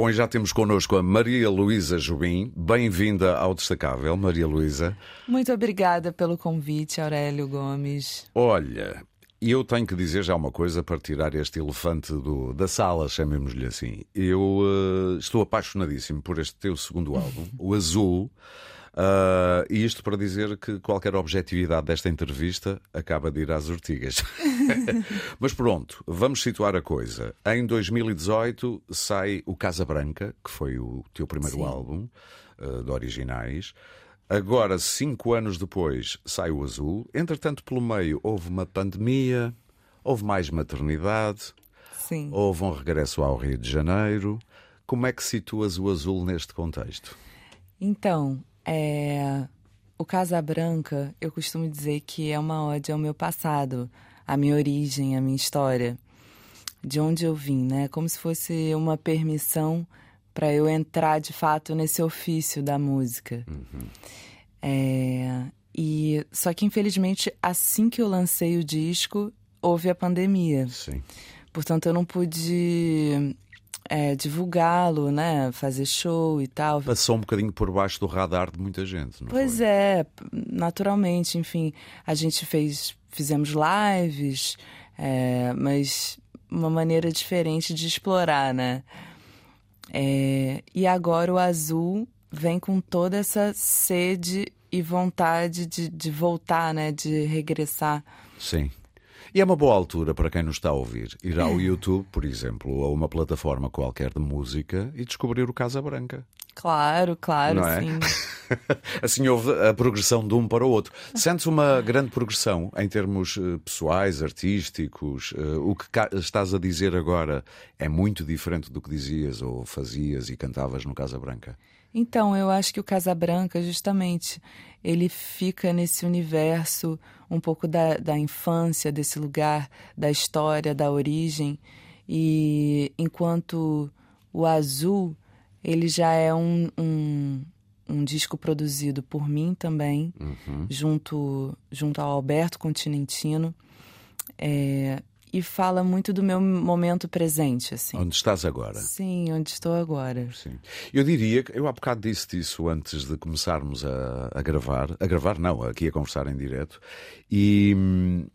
Bom, e já temos connosco a Maria Luísa Jubim. Bem-vinda ao Destacável, Maria Luísa. Muito obrigada pelo convite, Aurélio Gomes. Olha, eu tenho que dizer já uma coisa para tirar este elefante do, da sala, chamemos-lhe assim. Eu uh, estou apaixonadíssimo por este teu segundo álbum, o Azul. Uh, e isto para dizer que qualquer objetividade desta entrevista acaba de ir às ortigas. Mas pronto, vamos situar a coisa. Em 2018 sai o Casa Branca, que foi o teu primeiro Sim. álbum uh, de originais. Agora, cinco anos depois, sai o Azul. Entretanto, pelo meio, houve uma pandemia, houve mais maternidade, Sim. houve um regresso ao Rio de Janeiro. Como é que situas o Azul neste contexto? Então, é... O Casa Branca, eu costumo dizer que é uma ode ao meu passado, à minha origem, à minha história, de onde eu vim, né? Como se fosse uma permissão para eu entrar de fato nesse ofício da música. Uhum. É... E só que infelizmente assim que eu lancei o disco houve a pandemia. Sim. Portanto eu não pude é, divulgá-lo, né? Fazer show e tal. Passou um bocadinho por baixo do radar de muita gente, não Pois foi? é, naturalmente, enfim, a gente fez, fizemos lives, é, mas uma maneira diferente de explorar, né? É, e agora o azul vem com toda essa sede e vontade de, de voltar, né? De regressar. Sim. E é uma boa altura para quem nos está a ouvir ir ao YouTube, por exemplo, ou a uma plataforma qualquer de música e descobrir o Casa Branca. Claro, claro, é? sim. assim houve a progressão de um para o outro. Sentes uma grande progressão em termos eh, pessoais, artísticos? Eh, o que estás a dizer agora é muito diferente do que dizias ou fazias e cantavas no Casa Branca? Então, eu acho que o Casa Branca, justamente, ele fica nesse universo um pouco da, da infância, desse lugar, da história, da origem. E enquanto o Azul, ele já é um, um, um disco produzido por mim também, uhum. junto, junto ao Alberto Continentino. É, e fala muito do meu momento presente, assim. Onde estás agora? Sim, onde estou agora. Sim. Eu diria que eu há bocado disse isso antes de começarmos a, a gravar, a gravar não, aqui a conversar em direto, e hum,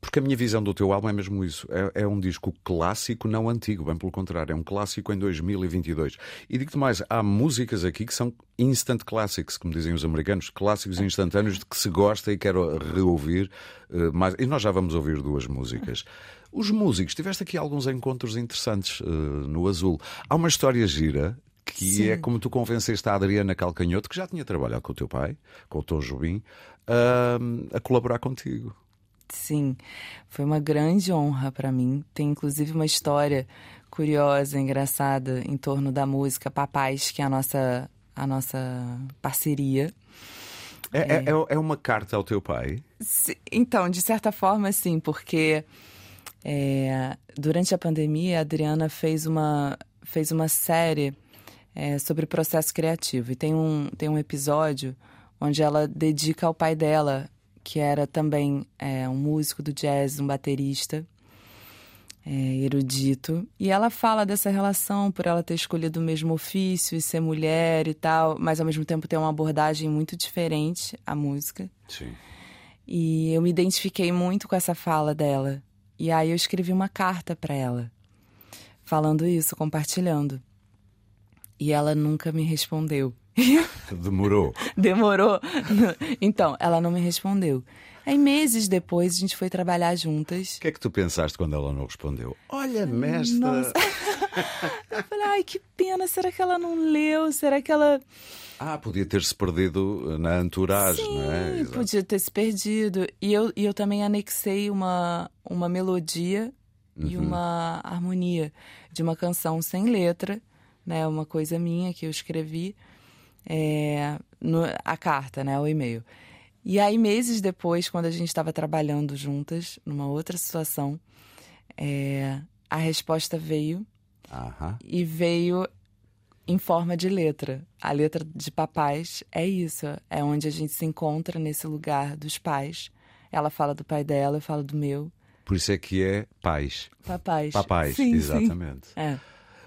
porque a minha visão do teu álbum é mesmo isso. É, é, um disco clássico, não antigo, bem pelo contrário, é um clássico em 2022. E digo-te mais, há músicas aqui que são instant classics, como dizem os americanos, clássicos instantâneos de que se gosta e quero reouvir uh, mais. E nós já vamos ouvir duas músicas. Os músicos, tiveste aqui alguns encontros interessantes uh, no Azul. Há uma história gira que é Sim. é como tu convenceste a Adriana Calcanhoto, que já tinha trabalhado com o teu pai, com o Tom Jobim, uh, a colaborar contigo. Sim, foi uma grande honra para mim. Tem inclusive uma história curiosa, engraçada em torno da música Papais, que é a nossa, a nossa parceria. É, é, é, é uma carta ao teu pai? Então, de certa forma, sim, porque é, durante a pandemia a Adriana fez uma, fez uma série é, sobre processo criativo. E tem um, tem um episódio onde ela dedica ao pai dela que era também é, um músico do jazz, um baterista é, erudito. E ela fala dessa relação por ela ter escolhido o mesmo ofício e ser mulher e tal, mas ao mesmo tempo ter uma abordagem muito diferente à música. Sim. E eu me identifiquei muito com essa fala dela. E aí eu escrevi uma carta para ela, falando isso, compartilhando. E ela nunca me respondeu. Demorou. Demorou. Então, ela não me respondeu. Aí, meses depois, a gente foi trabalhar juntas. O que é que tu pensaste quando ela não respondeu? Olha, mestra. Nossa. Eu falei, ai, que pena. Será que ela não leu? Será que ela. Ah, podia ter-se perdido na entourage, Sim, não é? Exato. podia ter se perdido. E eu, e eu também anexei uma, uma melodia uhum. e uma harmonia de uma canção sem letra, né? Uma coisa minha que eu escrevi é, no, a carta, né, o e-mail. E aí, meses depois, quando a gente estava trabalhando juntas, numa outra situação, é, a resposta veio. E veio em forma de letra. A letra de papais é isso. É onde a gente se encontra nesse lugar dos pais. Ela fala do pai dela, eu falo do meu. Por isso é que é pais. Papais. Papais, sim, exatamente. Sim. É.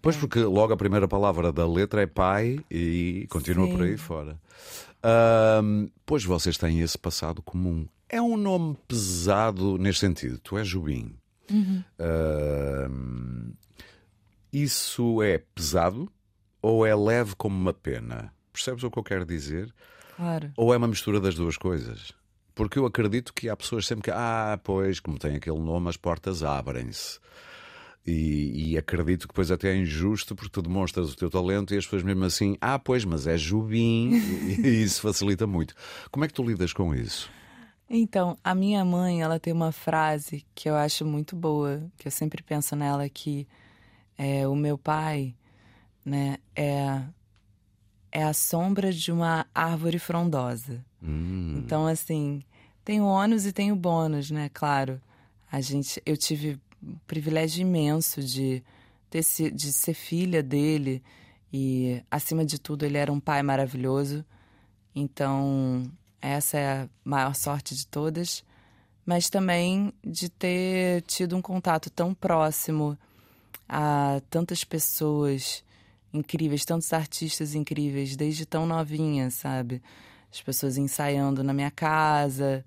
Pois, porque logo a primeira palavra da letra é pai e continua Sim. por aí fora. Pois vocês têm esse passado comum. É um nome pesado neste sentido. Tu és Jubim. Ahm, isso é pesado ou é leve como uma pena? Percebes o que eu quero dizer? Claro. Ou é uma mistura das duas coisas? Porque eu acredito que há pessoas sempre que, ah, pois, como tem aquele nome, as portas abrem-se. E, e acredito que depois até é injusto porque tu demonstras o teu talento e as pessoas mesmo assim, ah, pois, mas é Jubim, e, e isso facilita muito. Como é que tu lidas com isso? Então, a minha mãe, ela tem uma frase que eu acho muito boa, que eu sempre penso nela, que é, o meu pai, né, é, é a sombra de uma árvore frondosa. Hum, Então, assim, tem o ônus e tem o bônus, né? Claro. A gente, eu tive privilégio imenso de, ter, de ser filha dele e, acima de tudo, ele era um pai maravilhoso. Então, essa é a maior sorte de todas. Mas também de ter tido um contato tão próximo a tantas pessoas incríveis, tantos artistas incríveis, desde tão novinha, sabe? As pessoas ensaiando na minha casa.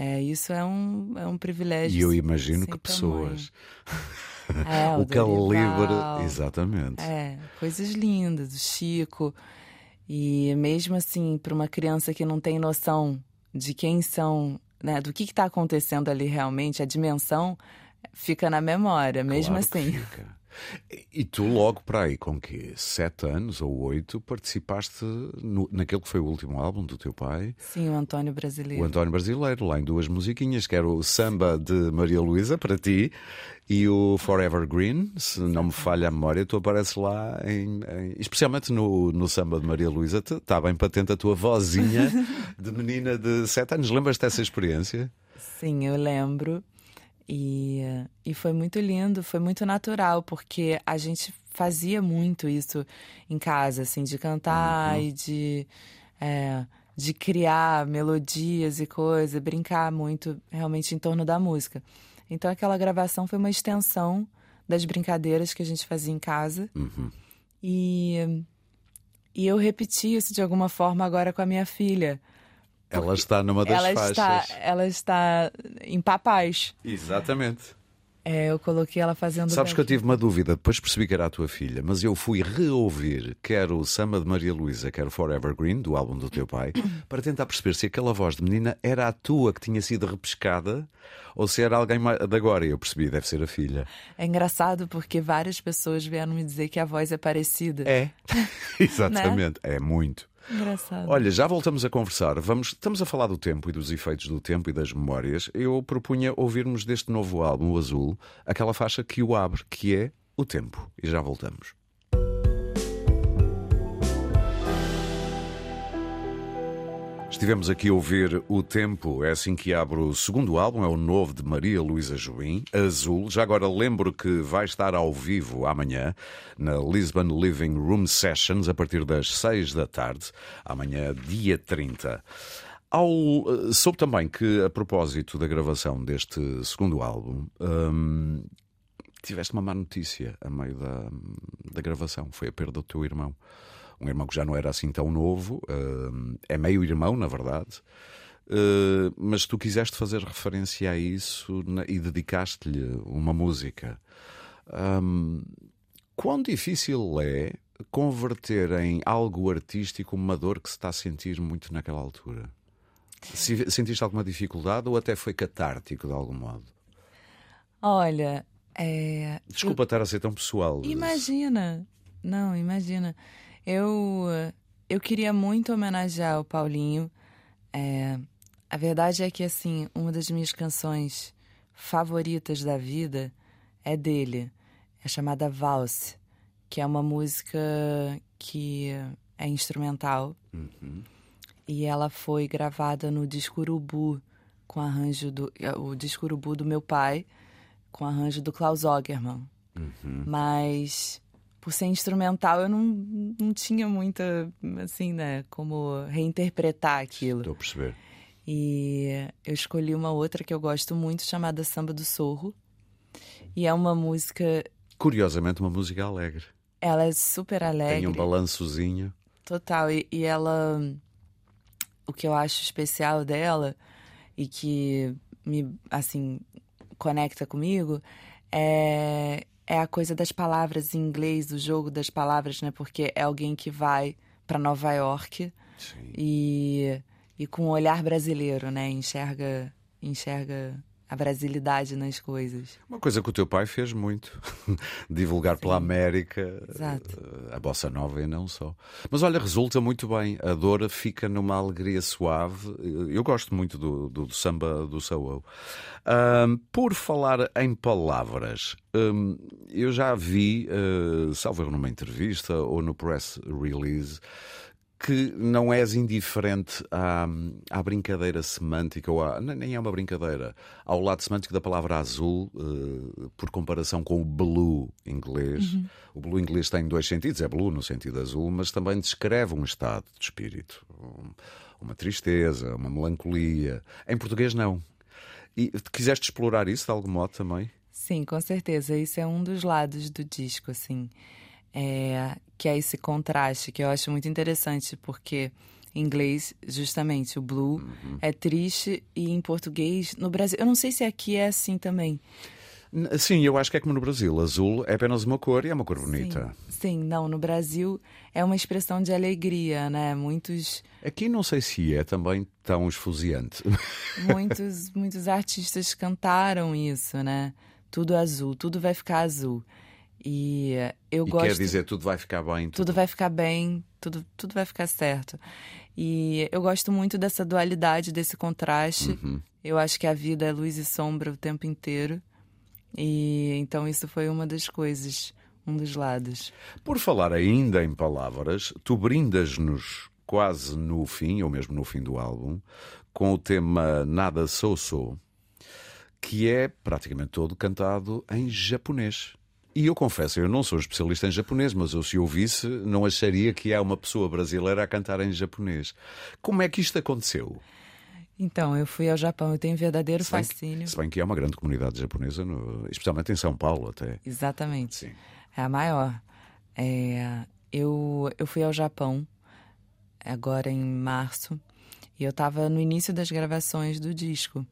É, isso é um, é um privilégio. e eu imagino que pessoas. É, o calibre. Dorival. Exatamente. É, coisas lindas, do Chico. E mesmo assim, para uma criança que não tem noção de quem são, né, do que está acontecendo ali realmente, a dimensão fica na memória, mesmo Claro assim. fica. E- tu, logo para aí, com que sete anos ou oito, participaste no, naquele que foi o último álbum do teu pai, Sim, o Antônio o Brasileiro. António Brasileiro, lá em duas musiquinhas, que era o Samba de Maria Luísa, para ti, e o Forever Green, se não me falha a memória, tu apareces lá, em, em- especialmente no, no Samba de Maria Luísa, está bem patente a tua vozinha de menina de sete anos. Lembras-te dessa experiência? Sim, eu lembro. E, e foi muito lindo, foi muito natural, porque a gente fazia muito isso em casa, assim, de cantar e de, é, de criar melodias e coisas, brincar muito realmente em torno da música. Então aquela gravação foi uma extensão das brincadeiras que a gente fazia em casa. E, e eu repeti isso de alguma forma agora com a minha filha. Ela está numa das ela faixas. está, ela está em papais. Exatamente. É, eu coloquei ela fazendo. Sabes que eu tive uma dúvida, depois percebi que era a tua filha, mas eu fui reouvir quer o Samba de Maria Luísa, quer o Forever Green, do álbum do teu pai, para tentar perceber se aquela voz de menina era a tua que tinha sido repescada ou se era alguém de agora. E eu percebi, deve ser a filha. É engraçado porque várias pessoas vieram me dizer que a voz é parecida. É. Exatamente. É muito. Engraçado. Olha, já voltamos a conversar. Vamos, estamos a falar do tempo e dos efeitos do tempo e das memórias. Eu propunha ouvirmos deste novo álbum, o Azul, aquela faixa que o abre, que é o tempo. E já voltamos. Estivemos aqui a ouvir O Tempo, é assim que abre o segundo álbum, é o novo de Maria Luísa Joim, Azul. Já agora lembro que vai estar ao vivo amanhã na Lisbon Living Room Sessions a partir das 6 da tarde, amanhã, dia 30. Ao, eh, soube também que, a propósito da gravação deste segundo álbum, hum, tiveste uma má notícia a meio da, da gravação. Foi a perda do teu irmão. Um irmão que já não era assim tão novo, eh, é meio irmão, na verdade. Eh, mas tu quiseste fazer referência a isso e dedicaste-lhe uma música. Hum, quão difícil é converter em algo artístico uma dor que se está a sentir muito naquela altura? Se- Sentiste alguma dificuldade ou até foi catártico de algum modo? Olha, é. Desculpa estar a ser tão pessoal. Imagina. Não, imagina. Eu, eu queria muito homenagear o Paulinho. É, a verdade é que, assim, uma das minhas canções favoritas da vida é dele. É chamada Valse, que é uma música que é instrumental. E ela foi gravada no disco Urubu, com arranjo do. O disco Urubu do meu pai, com arranjo do Klaus Ogerman. Mas por ser instrumental, eu não, não tinha muita, assim, né, como reinterpretar aquilo. Estou a perceber. E eu escolhi uma outra que eu gosto muito, chamada Samba do Sorro. E é uma música. Curiosamente, uma música alegre. Ela é super alegre. Tem um balançozinho. Total. E, e ela. O que eu acho especial dela e que me, assim, conecta comigo é, é a coisa das palavras em inglês, o jogo das palavras, né? Porque é alguém que vai para Nova York Sim. e, e com um olhar brasileiro, né? Enxerga, enxerga a brasilidade nas coisas. Uma coisa que o teu pai fez muito, divulgar Sim. pela América Exato. Eh, a bossa nova e não só. Mas olha, resulta muito bem. A dor fica numa alegria suave. Eu gosto muito do, do, do samba do Saúl. Um, por falar em palavras, um, eu já vi, uh, salvo numa entrevista ou no press release, que não és indiferente à, à brincadeira semântica, ou à, nem é uma brincadeira, ao lado semântico da palavra azul, uh, por comparação com o blue inglês. Uhum. O blue inglês tem dois sentidos, é blue no sentido azul, mas também descreve um estado de espírito, um, uma tristeza, uma melancolia. Em português, não. E quiseste explorar isso de algum modo também? Sim, com certeza. Isso é um dos lados do disco, assim é, que é esse contraste que eu acho muito interessante, porque em inglês, justamente, o blue uhum. é triste e em português, no Brasil, eu não sei se aqui é assim também. Sim, eu acho que é como no Brasil. Azul é apenas uma cor e é uma cor bonita. Sim, sim, não, no Brasil é uma expressão de alegria, né? Muitos. Aqui não sei se é também tão esfuziante. Muitos, muitos artistas cantaram isso, né? Tudo azul, tudo vai ficar azul. E eu e gosto. Quer dizer, tudo vai ficar bem. Tudo... tudo vai ficar bem, tudo, tudo vai ficar certo. E eu gosto muito dessa dualidade, desse contraste. Uhum. Eu acho que a vida é luz e sombra o tempo inteiro. E então isso foi uma das coisas, um dos lados. Por falar ainda em palavras, tu brindas-nos quase no fim, ou mesmo no fim do álbum, com o tema Nada Sou Sou, que é praticamente todo cantado em japonês. E eu confesso, eu não sou especialista em japonês, mas eu, se ouvisse, não acharia que há uma pessoa brasileira a cantar em japonês. Como é que isto aconteceu? Então, eu fui ao Japão, eu tenho verdadeiro se fascínio. Que, se bem que é uma grande comunidade japonesa, no, especialmente em São Paulo até. Exatamente. Sim. É a maior. É, eu, eu fui ao Japão agora em março e eu estava no início das gravações do disco.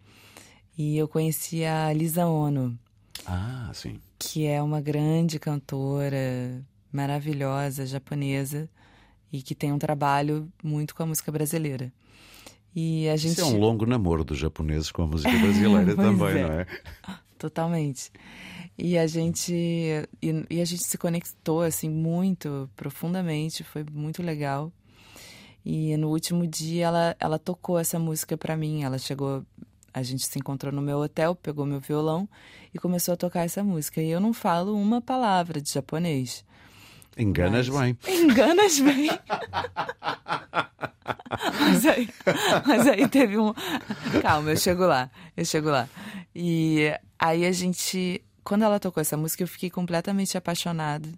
E eu conheci a Lisa Ono. Ah, sim que é uma grande cantora maravilhosa japonesa e que tem um trabalho muito com a música brasileira. E a gente Isso é um longo namoro dos japoneses com a música brasileira também, é. não é? Totalmente. E a gente e, e, a gente se conectou assim muito profundamente, foi muito legal. E no último dia ela ela tocou essa música para mim, ela chegou a gente se encontrou no meu hotel, pegou meu violão e começou a tocar essa música. E eu não falo uma palavra de japonês. Enganas mas... bem. Enganas bem. mas, aí, mas aí teve um. Calma, eu chego lá. Eu chego lá. E aí a gente. Quando ela tocou essa música, eu fiquei completamente apaixonada.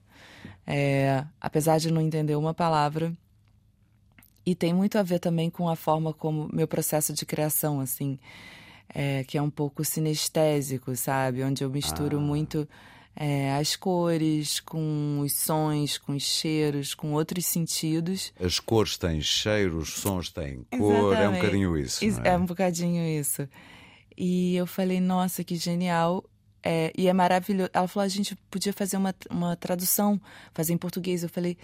É, apesar de não entender uma palavra. E tem muito a ver também com a forma como meu processo de criação, assim é, que é um pouco sinestésico, sabe? Onde eu misturo ah. muito é, as cores com os sons, com os cheiros, com outros sentidos. As cores têm cheiros, os sons têm cor, Exatamente. é um bocadinho isso. É? é? um bocadinho isso. E eu falei, nossa, que genial. É, e é maravilhoso. Ela falou, a gente podia fazer uma, uma tradução, fazer em português. Eu falei,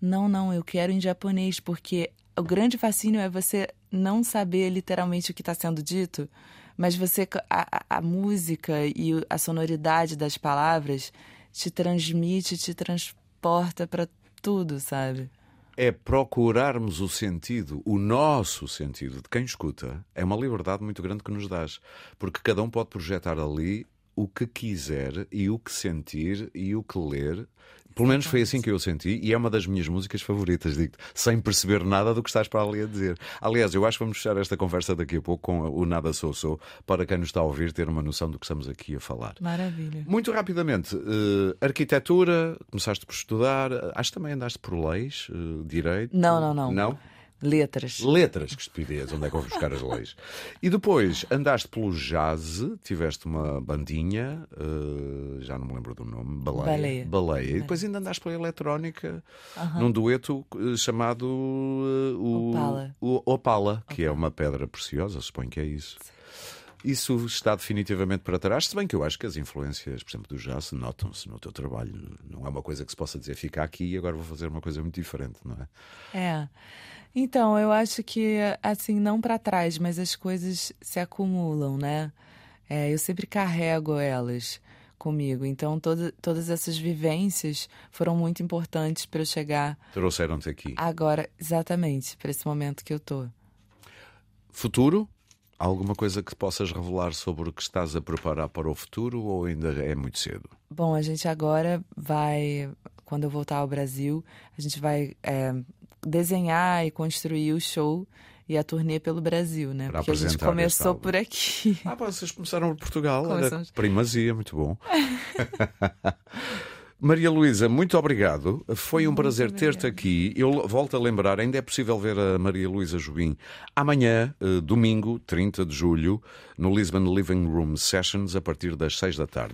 não, não, eu quero em japonês, porque o grande fascínio é você não saber literalmente o que está sendo dito, mas você a, a, música e a sonoridade das palavras te transmite, te transporta para tudo, sabe? É procurarmos o sentido, o nosso sentido de quem escuta. É uma liberdade muito grande que nos dás, porque cada um pode projetar ali o que quiser e o que sentir e o que ler pelo menos foi assim que eu senti e é uma das minhas músicas favoritas, digo sem perceber nada do que estás para ali a dizer. Aliás, eu acho que vamos fechar esta conversa daqui a pouco com o Nada Sou Sou, para quem nos está a ouvir ter uma noção do que estamos aqui a falar. Maravilha. Muito rapidamente, uh, arquitetura, começaste por estudar, acho que também andaste por leis, uh, direito. Não, não, não. Não? Letras. Letras, que estupidez, onde é que vou buscar as leis? E depois andaste pelo jazz, tiveste uma bandinha, uh, já não me lembro do nome, Baleia. Baleia. Baleia. E depois ainda andaste pela eletrónica, num dueto uh, chamado uh, o, Opala. o Opala, que é uma pedra preciosa, suponho que é isso. Isso está definitivamente para trás, se bem que eu acho que as influências, por exemplo, do jazz notam-se no teu trabalho. Não é uma coisa que se possa dizer fica aqui e agora vou fazer uma coisa muito diferente, não é? É. Então, eu acho que, assim, não para trás, mas as coisas se acumulam, né? É, eu sempre carrego elas comigo. Então, toda, todas essas vivências foram muito importantes para eu chegar Trouxeram-te aqui. agora, exatamente, para esse momento que eu tô. Futuro? Alguma coisa que possas revelar sobre o que estás a preparar para o futuro ou ainda é muito cedo? Bom, a gente agora vai, quando eu voltar ao Brasil, a gente vai é, desenhar e construir o show e a turnê pelo Brasil, né? Para Porque a gente começou por aqui. Ah, vocês começaram por Portugal, Começamos. primazia, muito bom. Maria Luísa, muito obrigado. Foi um prazer ter-te aqui. Eu volto a lembrar, ainda é possível ver a Maria Luísa Jubim amanhã, eh, domingo, 30 de julho, no Lisbon Living Room Sessions, a partir das 6 da tarde.